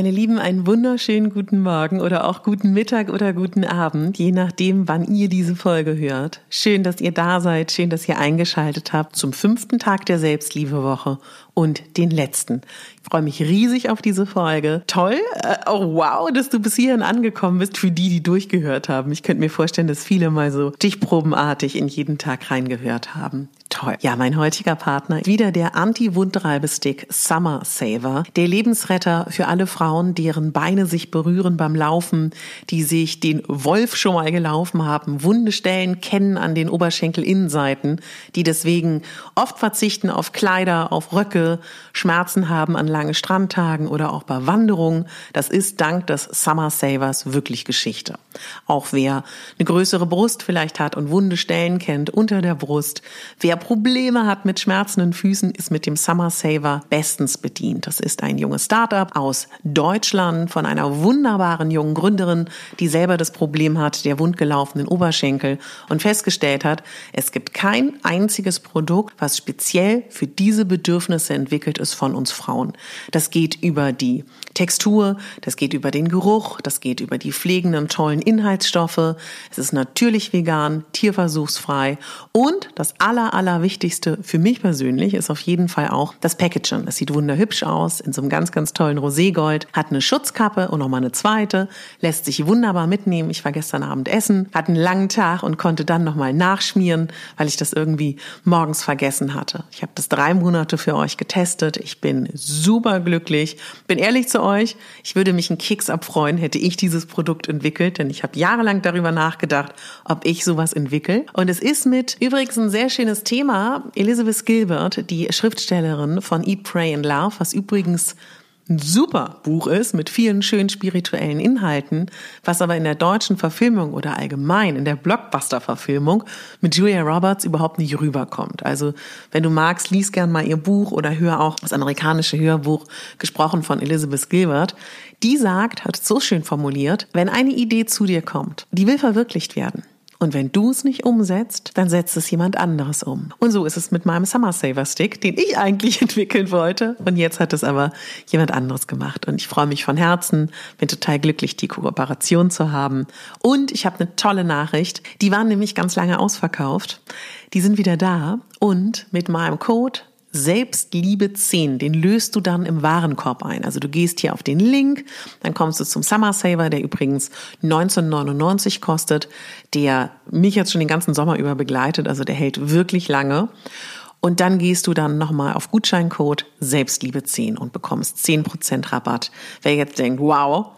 Meine Lieben, einen wunderschönen guten Morgen oder auch guten Mittag oder guten Abend, je nachdem, wann ihr diese Folge hört. Schön, dass ihr da seid, schön, dass ihr eingeschaltet habt zum fünften Tag der Selbstliebewoche und den letzten. Ich freue mich riesig auf diese Folge. Toll, äh, oh wow, dass du bis hierhin angekommen bist für die, die durchgehört haben. Ich könnte mir vorstellen, dass viele mal so stichprobenartig in jeden Tag reingehört haben. Toll. Ja, mein heutiger Partner, wieder der Anti-Wundreibestick Summer Saver, der Lebensretter für alle Frauen, deren Beine sich berühren beim Laufen, die sich den Wolf schon mal gelaufen haben, Wundestellen kennen an den Oberschenkelinnenseiten, die deswegen oft verzichten auf Kleider, auf Röcke, Schmerzen haben an langen Strandtagen oder auch bei Wanderungen. Das ist dank des Summer Savers wirklich Geschichte. Auch wer eine größere Brust vielleicht hat und Wundestellen kennt unter der Brust, wer Probleme hat mit schmerzenden Füßen, ist mit dem Summer Saver bestens bedient. Das ist ein junges Startup aus Deutschland von einer wunderbaren jungen Gründerin, die selber das Problem hat, der wundgelaufenen Oberschenkel und festgestellt hat, es gibt kein einziges Produkt, was speziell für diese Bedürfnisse entwickelt ist von uns Frauen. Das geht über die Textur, das geht über den Geruch, das geht über die pflegenden tollen Inhaltsstoffe. Es ist natürlich vegan, tierversuchsfrei und das aller, allerwichtigste für mich persönlich ist auf jeden Fall auch das Packaging. Es sieht wunderhübsch aus, in so einem ganz, ganz tollen Roségold, hat eine Schutzkappe und nochmal eine zweite, lässt sich wunderbar mitnehmen. Ich war gestern Abend essen, hatte einen langen Tag und konnte dann nochmal nachschmieren, weil ich das irgendwie morgens vergessen hatte. Ich habe das drei Monate für euch getestet. Ich bin super glücklich. Bin ehrlich zu euch, ich würde mich einen Keks abfreuen, hätte ich dieses Produkt entwickelt, denn ich habe jahrelang darüber nachgedacht, ob ich sowas entwickle. Und es ist mit übrigens ein sehr schönes Thema. Elizabeth Gilbert, die Schriftstellerin von Eat, Pray and Love, was übrigens ein super Buch ist mit vielen schönen spirituellen Inhalten, was aber in der deutschen Verfilmung oder allgemein in der Blockbuster-Verfilmung mit Julia Roberts überhaupt nicht rüberkommt. Also wenn du magst, lies gern mal ihr Buch oder hör auch das amerikanische Hörbuch gesprochen von Elizabeth Gilbert. Die sagt, hat es so schön formuliert, wenn eine Idee zu dir kommt, die will verwirklicht werden und wenn du es nicht umsetzt, dann setzt es jemand anderes um. Und so ist es mit meinem Summer Saver Stick, den ich eigentlich entwickeln wollte. Und jetzt hat es aber jemand anderes gemacht. Und ich freue mich von Herzen, bin total glücklich, die Kooperation zu haben. Und ich habe eine tolle Nachricht. Die waren nämlich ganz lange ausverkauft. Die sind wieder da. Und mit meinem Code Selbstliebe 10, den löst du dann im Warenkorb ein. Also du gehst hier auf den Link, dann kommst du zum Summer Saver, der übrigens 19,99 kostet, der mich jetzt schon den ganzen Sommer über begleitet, also der hält wirklich lange. Und dann gehst du dann nochmal auf Gutscheincode Selbstliebe 10 und bekommst 10% Rabatt. Wer jetzt denkt, wow,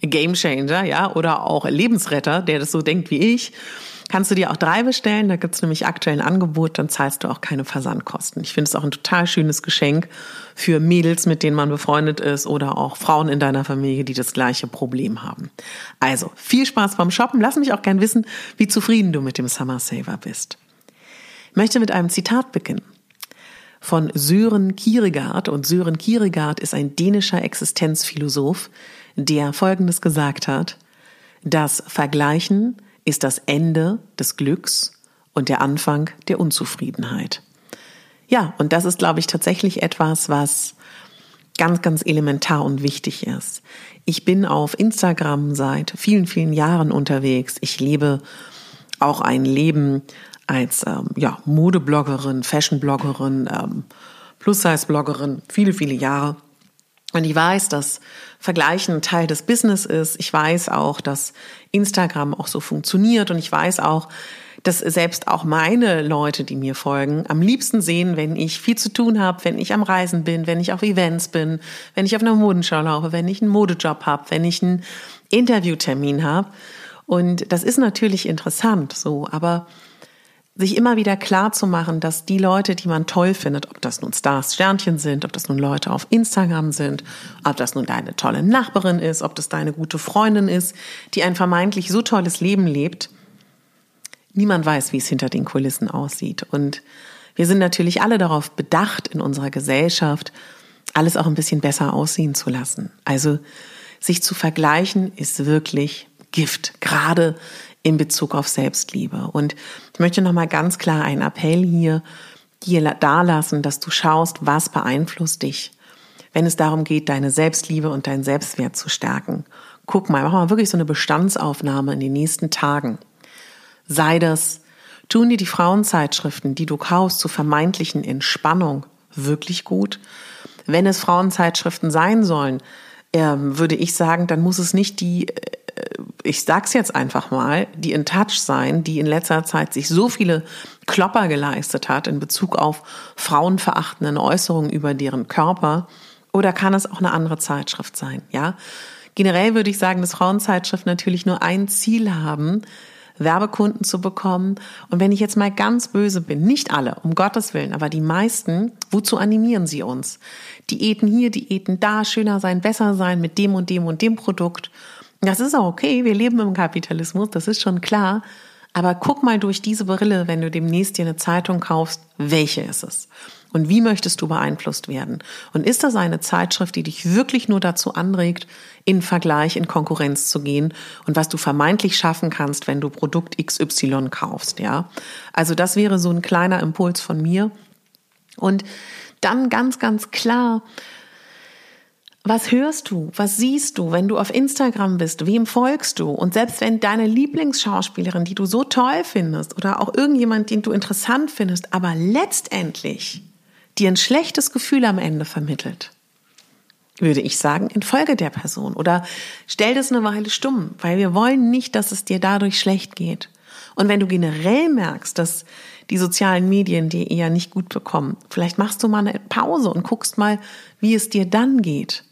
Game Changer, ja, oder auch Lebensretter, der das so denkt wie ich, Kannst du dir auch drei bestellen, da gibt's nämlich aktuell ein Angebot, dann zahlst du auch keine Versandkosten. Ich finde es auch ein total schönes Geschenk für Mädels, mit denen man befreundet ist oder auch Frauen in deiner Familie, die das gleiche Problem haben. Also viel Spaß beim Shoppen. Lass mich auch gern wissen, wie zufrieden du mit dem Summer Saver bist. Ich möchte mit einem Zitat beginnen von Sören Kierkegaard. Und Sören Kierkegaard ist ein dänischer Existenzphilosoph, der Folgendes gesagt hat. Das Vergleichen ist das Ende des Glücks und der Anfang der Unzufriedenheit. Ja, und das ist, glaube ich, tatsächlich etwas, was ganz, ganz elementar und wichtig ist. Ich bin auf Instagram seit vielen, vielen Jahren unterwegs. Ich lebe auch ein Leben als ähm, ja, Modebloggerin, Fashionbloggerin, ähm, Plus-Size-Bloggerin, viele, viele Jahre. Und ich weiß, dass Vergleichen Teil des Business ist. Ich weiß auch, dass Instagram auch so funktioniert. Und ich weiß auch, dass selbst auch meine Leute, die mir folgen, am liebsten sehen, wenn ich viel zu tun habe, wenn ich am Reisen bin, wenn ich auf Events bin, wenn ich auf einer Modenschau laufe, wenn ich einen Modejob habe, wenn ich einen Interviewtermin habe. Und das ist natürlich interessant so, aber sich immer wieder klar zu machen, dass die Leute, die man toll findet, ob das nun Stars, Sternchen sind, ob das nun Leute auf Instagram sind, ob das nun deine tolle Nachbarin ist, ob das deine gute Freundin ist, die ein vermeintlich so tolles Leben lebt, niemand weiß, wie es hinter den Kulissen aussieht. Und wir sind natürlich alle darauf bedacht, in unserer Gesellschaft alles auch ein bisschen besser aussehen zu lassen. Also sich zu vergleichen ist wirklich Gift, gerade in Bezug auf Selbstliebe. Und ich möchte nochmal ganz klar einen Appell hier dir dalassen, dass du schaust, was beeinflusst dich, wenn es darum geht, deine Selbstliebe und deinen Selbstwert zu stärken. Guck mal, mach mal wirklich so eine Bestandsaufnahme in den nächsten Tagen. Sei das, tun dir die Frauenzeitschriften, die du kaufst, zur vermeintlichen Entspannung wirklich gut? Wenn es Frauenzeitschriften sein sollen, ähm, würde ich sagen, dann muss es nicht die äh, ich sag's jetzt einfach mal, die in Touch sein, die in letzter Zeit sich so viele Klopper geleistet hat in Bezug auf frauenverachtenden Äußerungen über deren Körper, oder kann es auch eine andere Zeitschrift sein, ja? Generell würde ich sagen, dass Frauenzeitschriften natürlich nur ein Ziel haben, Werbekunden zu bekommen. Und wenn ich jetzt mal ganz böse bin, nicht alle, um Gottes Willen, aber die meisten, wozu animieren sie uns? Diäten hier, Diäten da, schöner sein, besser sein mit dem und dem und dem Produkt. Das ist auch okay, wir leben im Kapitalismus, das ist schon klar. Aber guck mal durch diese Brille, wenn du demnächst dir eine Zeitung kaufst, welche ist es? Und wie möchtest du beeinflusst werden? Und ist das eine Zeitschrift, die dich wirklich nur dazu anregt, in Vergleich, in Konkurrenz zu gehen und was du vermeintlich schaffen kannst, wenn du Produkt XY kaufst, ja? Also das wäre so ein kleiner Impuls von mir. Und dann ganz, ganz klar, was hörst du? Was siehst du, wenn du auf Instagram bist? Wem folgst du? Und selbst wenn deine Lieblingsschauspielerin, die du so toll findest, oder auch irgendjemand, den du interessant findest, aber letztendlich dir ein schlechtes Gefühl am Ende vermittelt, würde ich sagen, in Folge der Person. Oder stell das eine Weile stumm, weil wir wollen nicht, dass es dir dadurch schlecht geht. Und wenn du generell merkst, dass die sozialen Medien dir eher nicht gut bekommen, vielleicht machst du mal eine Pause und guckst mal, wie es dir dann geht.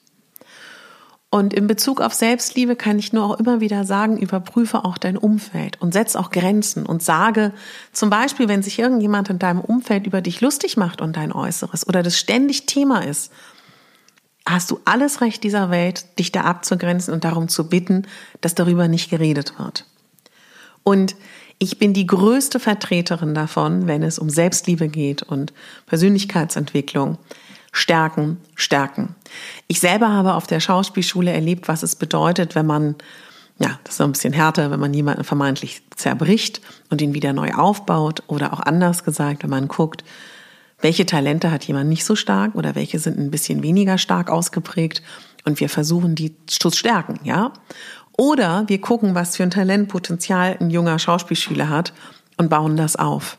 Und in Bezug auf Selbstliebe kann ich nur auch immer wieder sagen, überprüfe auch dein Umfeld und setz auch Grenzen und sage zum Beispiel, wenn sich irgendjemand in deinem Umfeld über dich lustig macht und dein Äußeres oder das ständig Thema ist, hast du alles Recht dieser Welt, dich da abzugrenzen und darum zu bitten, dass darüber nicht geredet wird. Und ich bin die größte Vertreterin davon, wenn es um Selbstliebe geht und Persönlichkeitsentwicklung, stärken, stärken. Ich selber habe auf der Schauspielschule erlebt, was es bedeutet, wenn man, ja, das ist ein bisschen härter, wenn man jemanden vermeintlich zerbricht und ihn wieder neu aufbaut oder auch anders gesagt, wenn man guckt, welche Talente hat jemand nicht so stark oder welche sind ein bisschen weniger stark ausgeprägt und wir versuchen die zu stärken, ja? Oder wir gucken, was für ein Talentpotenzial ein junger Schauspielschüler hat und bauen das auf.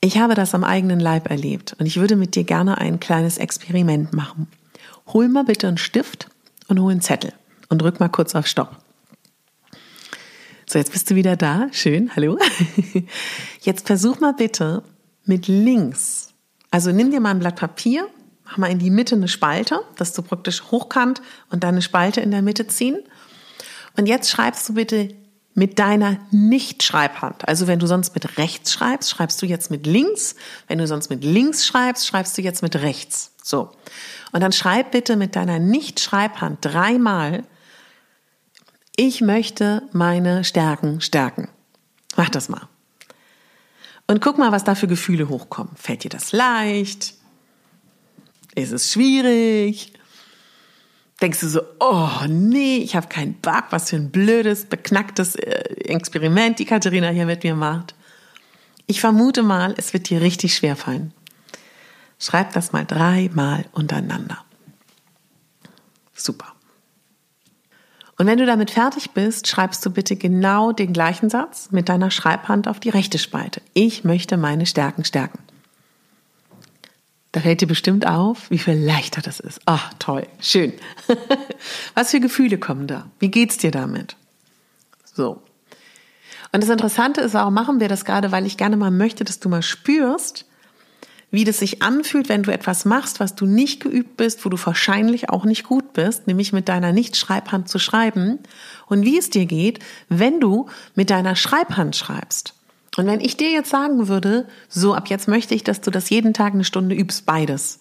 Ich habe das am eigenen Leib erlebt und ich würde mit dir gerne ein kleines Experiment machen. Hol mal bitte einen Stift und hol einen Zettel und drück mal kurz auf Stopp. So, jetzt bist du wieder da. Schön, hallo. Jetzt versuch mal bitte mit links. Also nimm dir mal ein Blatt Papier, mach mal in die Mitte eine Spalte, dass du praktisch hochkant und dann eine Spalte in der Mitte ziehen. Und jetzt schreibst du bitte mit deiner Nicht-Schreibhand. Also wenn du sonst mit rechts schreibst, schreibst du jetzt mit links. Wenn du sonst mit links schreibst, schreibst du jetzt mit rechts. So. Und dann schreib bitte mit deiner Nicht-Schreibhand dreimal, ich möchte meine Stärken stärken. Mach das mal. Und guck mal, was da für Gefühle hochkommen. Fällt dir das leicht? Ist es schwierig? Denkst du so, oh nee, ich habe keinen Bock, was für ein blödes, beknacktes äh, Experiment die Katharina hier mit mir macht. Ich vermute mal, es wird dir richtig schwer fallen. Schreib das mal dreimal untereinander. Super. Und wenn du damit fertig bist, schreibst du bitte genau den gleichen Satz mit deiner Schreibhand auf die rechte Spalte. Ich möchte meine Stärken stärken. Da fällt dir bestimmt auf, wie viel leichter das ist. Ach, toll, schön. Was für Gefühle kommen da? Wie geht's dir damit? So. Und das Interessante ist, warum machen wir das gerade? Weil ich gerne mal möchte, dass du mal spürst, wie das sich anfühlt, wenn du etwas machst, was du nicht geübt bist, wo du wahrscheinlich auch nicht gut bist, nämlich mit deiner Nicht-Schreibhand zu schreiben und wie es dir geht, wenn du mit deiner Schreibhand schreibst. Und wenn ich dir jetzt sagen würde, so ab jetzt möchte ich, dass du das jeden Tag eine Stunde übst, beides,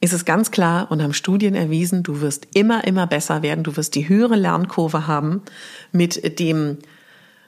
ist es ganz klar und haben Studien erwiesen, du wirst immer, immer besser werden, du wirst die höhere Lernkurve haben mit dem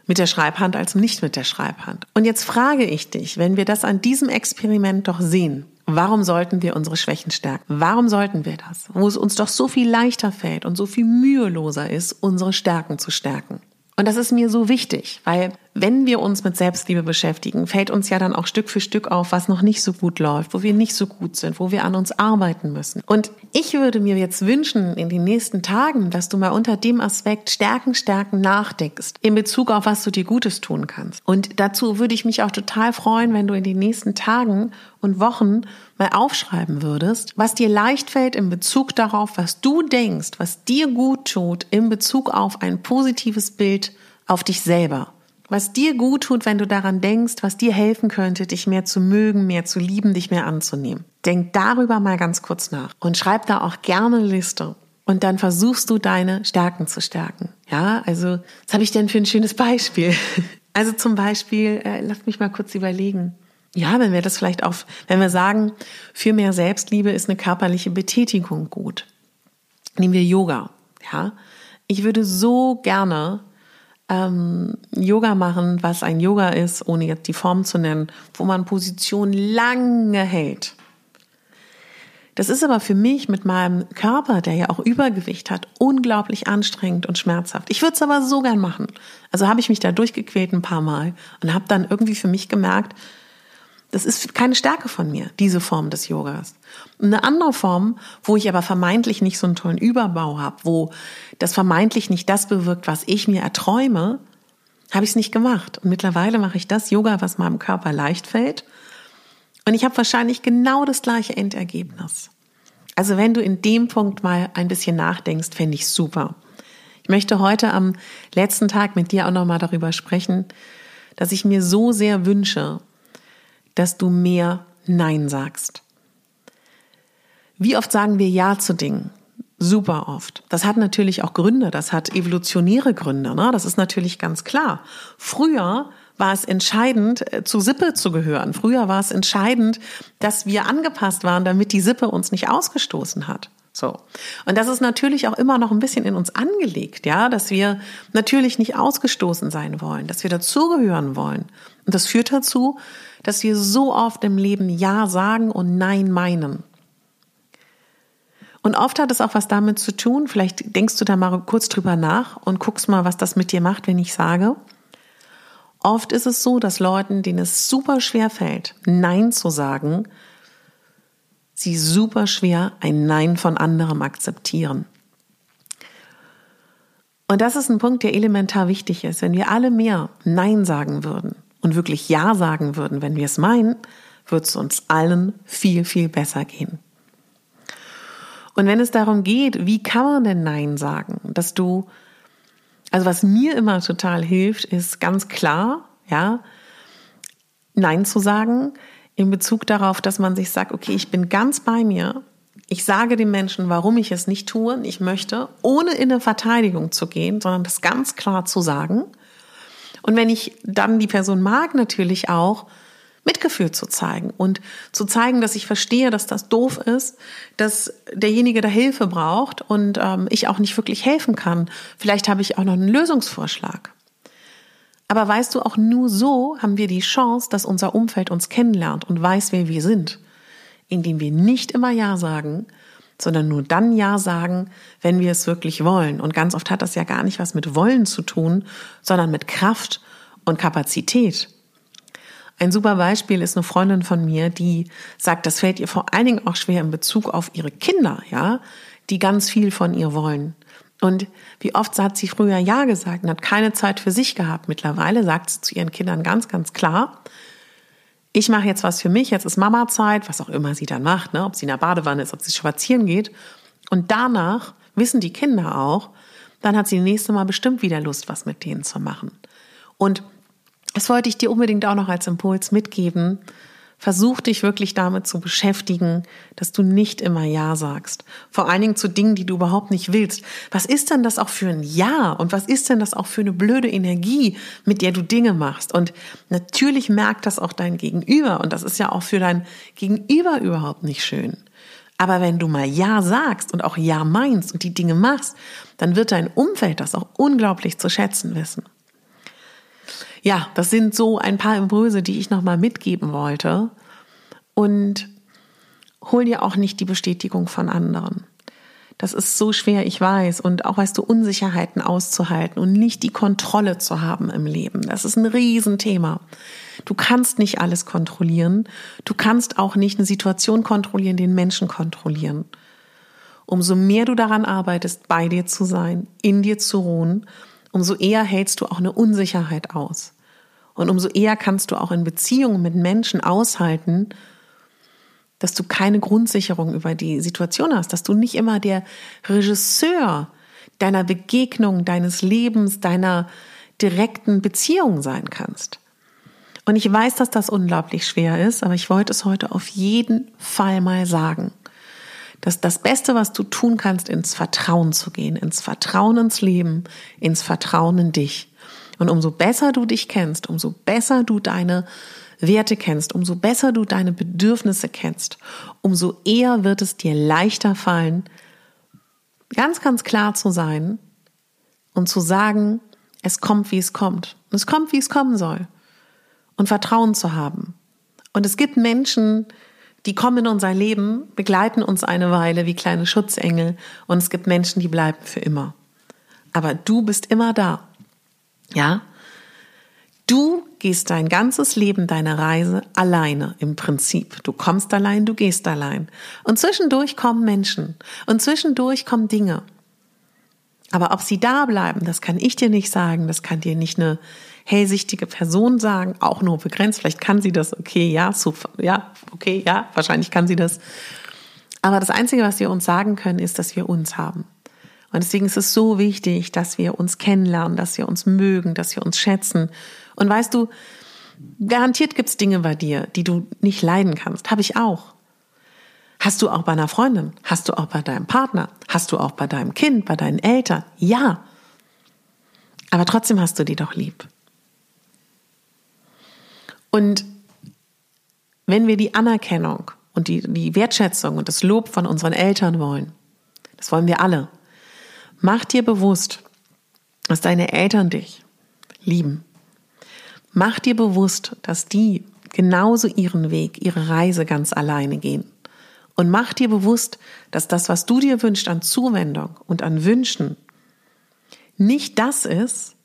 mit der Schreibhand als nicht mit der Schreibhand. Und jetzt frage ich dich, wenn wir das an diesem Experiment doch sehen, warum sollten wir unsere Schwächen stärken? Warum sollten wir das? Wo es uns doch so viel leichter fällt und so viel müheloser ist, unsere Stärken zu stärken. Und das ist mir so wichtig, weil wenn wir uns mit Selbstliebe beschäftigen, fällt uns ja dann auch Stück für Stück auf, was noch nicht so gut läuft, wo wir nicht so gut sind, wo wir an uns arbeiten müssen. Und ich würde mir jetzt wünschen in den nächsten Tagen, dass du mal unter dem Aspekt Stärken, Stärken nachdenkst, in Bezug auf was du dir Gutes tun kannst. Und dazu würde ich mich auch total freuen, wenn du in den nächsten Tagen und Wochen mal aufschreiben würdest, was dir leicht fällt in Bezug darauf, was du denkst, was dir gut tut in Bezug auf ein positives Bild auf dich selber. Was dir gut tut, wenn du daran denkst, was dir helfen könnte, dich mehr zu mögen, mehr zu lieben, dich mehr anzunehmen. Denk darüber mal ganz kurz nach und schreib da auch gerne eine Liste. Und dann versuchst du deine Stärken zu stärken. Ja, also, was habe ich denn für ein schönes Beispiel? Also zum Beispiel, äh, lass mich mal kurz überlegen. Ja, wenn wir das vielleicht auf, wenn wir sagen, für mehr Selbstliebe ist eine körperliche Betätigung gut. Nehmen wir Yoga. Ja, ich würde so gerne ähm, Yoga machen, was ein Yoga ist, ohne jetzt die Form zu nennen, wo man Position lange hält. Das ist aber für mich mit meinem Körper, der ja auch Übergewicht hat, unglaublich anstrengend und schmerzhaft. Ich würde es aber so gern machen. Also habe ich mich da durchgequält ein paar Mal und habe dann irgendwie für mich gemerkt, das ist keine Stärke von mir, diese Form des Yogas. Eine andere Form, wo ich aber vermeintlich nicht so einen tollen Überbau habe, wo das vermeintlich nicht das bewirkt, was ich mir erträume, habe ich es nicht gemacht. Und mittlerweile mache ich das Yoga, was meinem Körper leicht fällt. Und ich habe wahrscheinlich genau das gleiche Endergebnis. Also wenn du in dem Punkt mal ein bisschen nachdenkst, fände ich super. Ich möchte heute am letzten Tag mit dir auch nochmal darüber sprechen, dass ich mir so sehr wünsche, dass du mehr Nein sagst. Wie oft sagen wir Ja zu Dingen? Super oft. Das hat natürlich auch Gründe, das hat evolutionäre Gründe, ne? das ist natürlich ganz klar. Früher war es entscheidend, äh, zu Sippe zu gehören. Früher war es entscheidend, dass wir angepasst waren, damit die Sippe uns nicht ausgestoßen hat. So. Und das ist natürlich auch immer noch ein bisschen in uns angelegt, ja, dass wir natürlich nicht ausgestoßen sein wollen, dass wir dazugehören wollen. Und das führt dazu, dass wir so oft im Leben Ja sagen und Nein meinen. Und oft hat es auch was damit zu tun, vielleicht denkst du da mal kurz drüber nach und guckst mal, was das mit dir macht, wenn ich sage. Oft ist es so, dass Leuten, denen es super schwer fällt, Nein zu sagen, sie super schwer ein Nein von anderem akzeptieren. Und das ist ein Punkt, der elementar wichtig ist. Wenn wir alle mehr Nein sagen würden und wirklich Ja sagen würden, wenn wir es meinen, wird es uns allen viel, viel besser gehen. Und wenn es darum geht, wie kann man denn Nein sagen, dass du, also was mir immer total hilft, ist ganz klar, ja, Nein zu sagen, in Bezug darauf, dass man sich sagt, okay, ich bin ganz bei mir. Ich sage den Menschen, warum ich es nicht tue, ich möchte, ohne in eine Verteidigung zu gehen, sondern das ganz klar zu sagen. Und wenn ich dann die Person mag, natürlich auch Mitgefühl zu zeigen und zu zeigen, dass ich verstehe, dass das doof ist, dass derjenige da Hilfe braucht und ähm, ich auch nicht wirklich helfen kann. Vielleicht habe ich auch noch einen Lösungsvorschlag. Aber weißt du, auch nur so haben wir die Chance, dass unser Umfeld uns kennenlernt und weiß, wer wir sind, indem wir nicht immer Ja sagen, sondern nur dann Ja sagen, wenn wir es wirklich wollen. Und ganz oft hat das ja gar nicht was mit Wollen zu tun, sondern mit Kraft und Kapazität. Ein super Beispiel ist eine Freundin von mir, die sagt, das fällt ihr vor allen Dingen auch schwer in Bezug auf ihre Kinder, ja, die ganz viel von ihr wollen. Und wie oft hat sie früher Ja gesagt und hat keine Zeit für sich gehabt. Mittlerweile sagt sie zu ihren Kindern ganz, ganz klar, ich mache jetzt was für mich, jetzt ist Mama-Zeit, was auch immer sie dann macht, ne? ob sie in der Badewanne ist, ob sie spazieren geht. Und danach wissen die Kinder auch, dann hat sie nächste Mal bestimmt wieder Lust, was mit denen zu machen. Und das wollte ich dir unbedingt auch noch als Impuls mitgeben. Versuch dich wirklich damit zu beschäftigen, dass du nicht immer Ja sagst. Vor allen Dingen zu Dingen, die du überhaupt nicht willst. Was ist denn das auch für ein Ja? Und was ist denn das auch für eine blöde Energie, mit der du Dinge machst? Und natürlich merkt das auch dein Gegenüber. Und das ist ja auch für dein Gegenüber überhaupt nicht schön. Aber wenn du mal Ja sagst und auch Ja meinst und die Dinge machst, dann wird dein Umfeld das auch unglaublich zu schätzen wissen ja, das sind so ein paar Impulse, die ich nochmal mitgeben wollte. Und hol dir auch nicht die Bestätigung von anderen. Das ist so schwer, ich weiß. Und auch weißt du, Unsicherheiten auszuhalten und nicht die Kontrolle zu haben im Leben. Das ist ein Riesenthema. Du kannst nicht alles kontrollieren. Du kannst auch nicht eine Situation kontrollieren, den Menschen kontrollieren. Umso mehr du daran arbeitest, bei dir zu sein, in dir zu ruhen, umso eher hältst du auch eine Unsicherheit aus. Und umso eher kannst du auch in Beziehungen mit Menschen aushalten, dass du keine Grundsicherung über die Situation hast, dass du nicht immer der Regisseur deiner Begegnung, deines Lebens, deiner direkten Beziehung sein kannst. Und ich weiß, dass das unglaublich schwer ist, aber ich wollte es heute auf jeden Fall mal sagen dass das Beste, was du tun kannst, ins Vertrauen zu gehen, ins Vertrauen ins Leben, ins Vertrauen in dich. Und umso besser du dich kennst, umso besser du deine Werte kennst, umso besser du deine Bedürfnisse kennst, umso eher wird es dir leichter fallen, ganz, ganz klar zu sein und zu sagen, es kommt, wie es kommt. Es kommt, wie es kommen soll. Und Vertrauen zu haben. Und es gibt Menschen, die kommen in unser Leben, begleiten uns eine Weile wie kleine Schutzengel und es gibt Menschen, die bleiben für immer. Aber du bist immer da. Ja? Du gehst dein ganzes Leben, deine Reise alleine im Prinzip. Du kommst allein, du gehst allein. Und zwischendurch kommen Menschen und zwischendurch kommen Dinge. Aber ob sie da bleiben, das kann ich dir nicht sagen, das kann dir nicht eine hellsichtige Person sagen, auch nur begrenzt. Vielleicht kann sie das, okay, ja, super, ja, okay, ja, wahrscheinlich kann sie das. Aber das Einzige, was wir uns sagen können, ist, dass wir uns haben. Und deswegen ist es so wichtig, dass wir uns kennenlernen, dass wir uns mögen, dass wir uns schätzen. Und weißt du, garantiert gibt's Dinge bei dir, die du nicht leiden kannst. Habe ich auch. Hast du auch bei einer Freundin? Hast du auch bei deinem Partner? Hast du auch bei deinem Kind, bei deinen Eltern? Ja. Aber trotzdem hast du die doch lieb. Und wenn wir die Anerkennung und die, die Wertschätzung und das Lob von unseren Eltern wollen, das wollen wir alle, mach dir bewusst, dass deine Eltern dich lieben. Mach dir bewusst, dass die genauso ihren Weg, ihre Reise ganz alleine gehen. Und mach dir bewusst, dass das, was du dir wünschst an Zuwendung und an Wünschen, nicht das ist,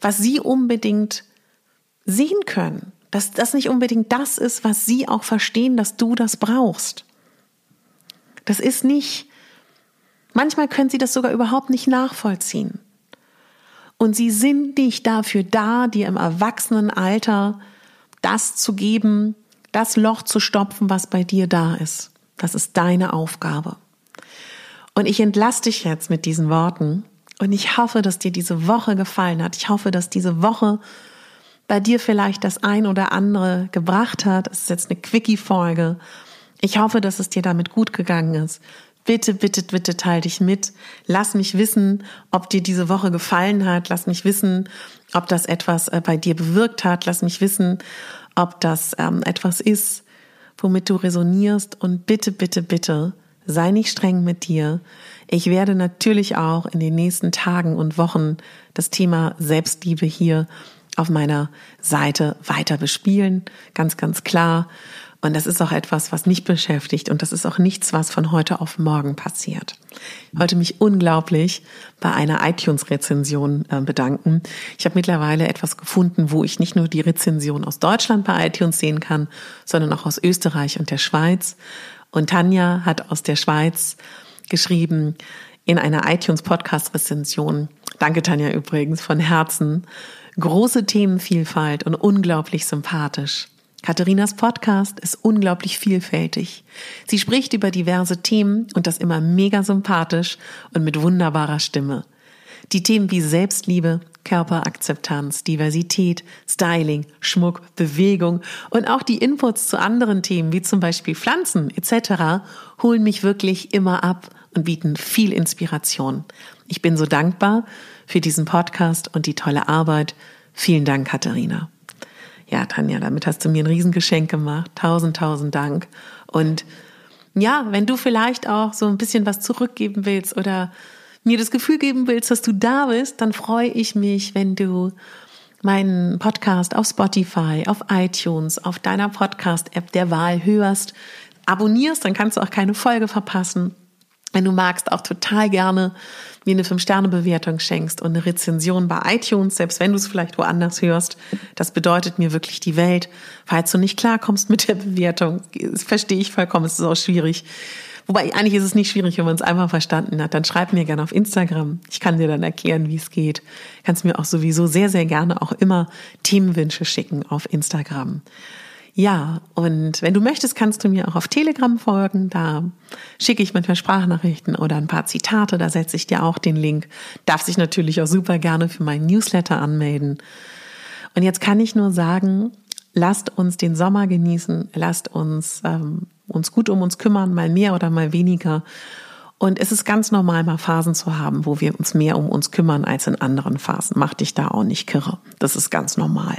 was sie unbedingt sehen können, dass das nicht unbedingt das ist, was sie auch verstehen, dass du das brauchst. Das ist nicht, manchmal können sie das sogar überhaupt nicht nachvollziehen. Und sie sind nicht dafür da, dir im Erwachsenenalter das zu geben, das Loch zu stopfen, was bei dir da ist. Das ist deine Aufgabe. Und ich entlasse dich jetzt mit diesen Worten. Und ich hoffe, dass dir diese Woche gefallen hat. Ich hoffe, dass diese Woche bei dir vielleicht das ein oder andere gebracht hat. Es ist jetzt eine Quickie-Folge. Ich hoffe, dass es dir damit gut gegangen ist. Bitte, bitte, bitte teil dich mit. Lass mich wissen, ob dir diese Woche gefallen hat. Lass mich wissen, ob das etwas äh, bei dir bewirkt hat. Lass mich wissen, ob das ähm, etwas ist, womit du resonierst. Und bitte, bitte, bitte, sei nicht streng mit dir. Ich werde natürlich auch in den nächsten Tagen und Wochen das Thema Selbstliebe hier auf meiner Seite weiter bespielen, ganz, ganz klar. Und das ist auch etwas, was nicht beschäftigt und das ist auch nichts, was von heute auf morgen passiert. Ich wollte mich unglaublich bei einer iTunes-Rezension äh, bedanken. Ich habe mittlerweile etwas gefunden, wo ich nicht nur die Rezension aus Deutschland bei iTunes sehen kann, sondern auch aus Österreich und der Schweiz. Und Tanja hat aus der Schweiz geschrieben in einer iTunes-Podcast-Rezension. Danke, Tanja, übrigens, von Herzen. Große Themenvielfalt und unglaublich sympathisch. Katharinas Podcast ist unglaublich vielfältig. Sie spricht über diverse Themen und das immer mega sympathisch und mit wunderbarer Stimme. Die Themen wie Selbstliebe, Körperakzeptanz, Diversität, Styling, Schmuck, Bewegung und auch die Inputs zu anderen Themen wie zum Beispiel Pflanzen etc. holen mich wirklich immer ab und bieten viel Inspiration. Ich bin so dankbar für diesen Podcast und die tolle Arbeit. Vielen Dank, Katharina. Ja, Tanja, damit hast du mir ein Riesengeschenk gemacht. Tausend, tausend Dank. Und ja, wenn du vielleicht auch so ein bisschen was zurückgeben willst oder mir das Gefühl geben willst, dass du da bist, dann freue ich mich, wenn du meinen Podcast auf Spotify, auf iTunes, auf deiner Podcast-App der Wahl hörst, abonnierst, dann kannst du auch keine Folge verpassen. Wenn du magst, auch total gerne mir eine 5-Sterne-Bewertung schenkst und eine Rezension bei iTunes, selbst wenn du es vielleicht woanders hörst. Das bedeutet mir wirklich die Welt. Falls du nicht klarkommst mit der Bewertung, das verstehe ich vollkommen, es ist auch schwierig. Wobei eigentlich ist es nicht schwierig, wenn man es einfach verstanden hat. Dann schreib mir gerne auf Instagram. Ich kann dir dann erklären, wie es geht. Kannst mir auch sowieso sehr, sehr gerne auch immer Themenwünsche schicken auf Instagram. Ja, und wenn du möchtest, kannst du mir auch auf Telegram folgen. Da schicke ich manchmal Sprachnachrichten oder ein paar Zitate. Da setze ich dir auch den Link. Darf sich natürlich auch super gerne für meinen Newsletter anmelden. Und jetzt kann ich nur sagen, lasst uns den Sommer genießen. Lasst uns ähm, uns gut um uns kümmern, mal mehr oder mal weniger. Und es ist ganz normal, mal Phasen zu haben, wo wir uns mehr um uns kümmern als in anderen Phasen. Mach dich da auch nicht kirre. Das ist ganz normal.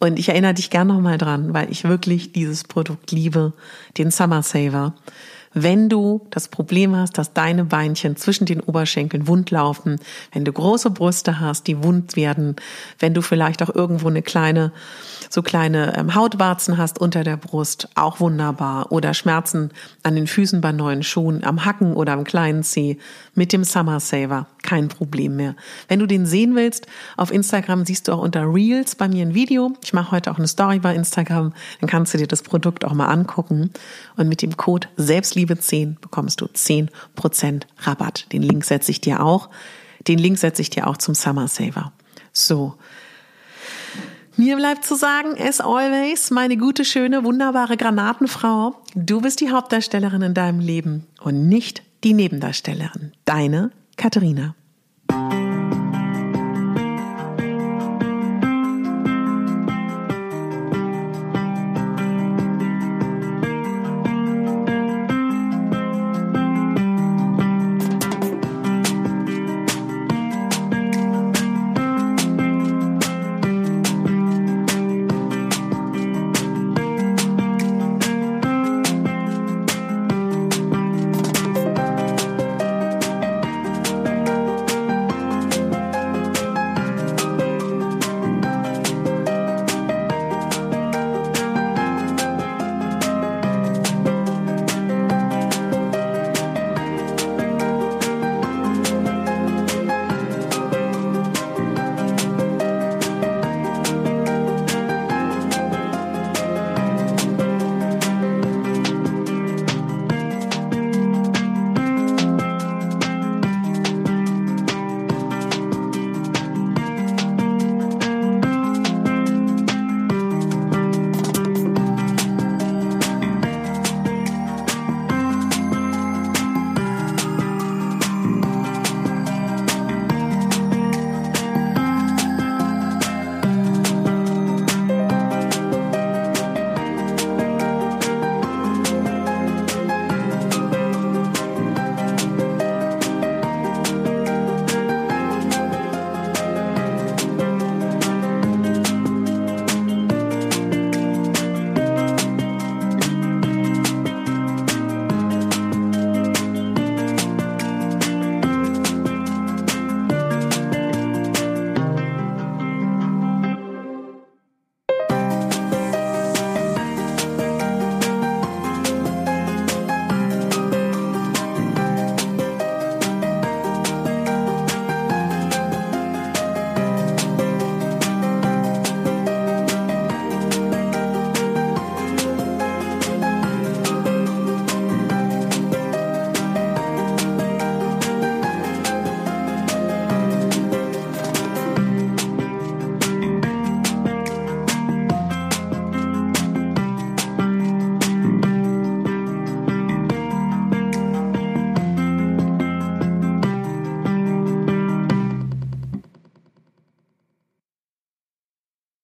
Und ich erinnere dich gern nochmal dran, weil ich wirklich dieses Produkt liebe, den Summer Saver. Wenn du das Problem hast, dass deine Beinchen zwischen den Oberschenkeln wund laufen, wenn du große Brüste hast, die wund werden, wenn du vielleicht auch irgendwo eine kleine, so kleine ähm, Hautwarzen hast unter der Brust, auch wunderbar. Oder Schmerzen an den Füßen bei neuen Schuhen, am Hacken oder am kleinen Zeh mit dem Summer Saver, kein Problem mehr. Wenn du den sehen willst, auf Instagram siehst du auch unter Reels bei mir ein Video. Ich mache heute auch eine Story bei Instagram, dann kannst du dir das Produkt auch mal angucken. Und mit dem Code Selbstliebe Liebe 10 bekommst du 10% Rabatt. Den Link setze ich dir auch. Den Link setze ich dir auch zum Summer Saver. So. Mir bleibt zu sagen, as always, meine gute, schöne, wunderbare Granatenfrau, du bist die Hauptdarstellerin in deinem Leben und nicht die Nebendarstellerin. Deine Katharina.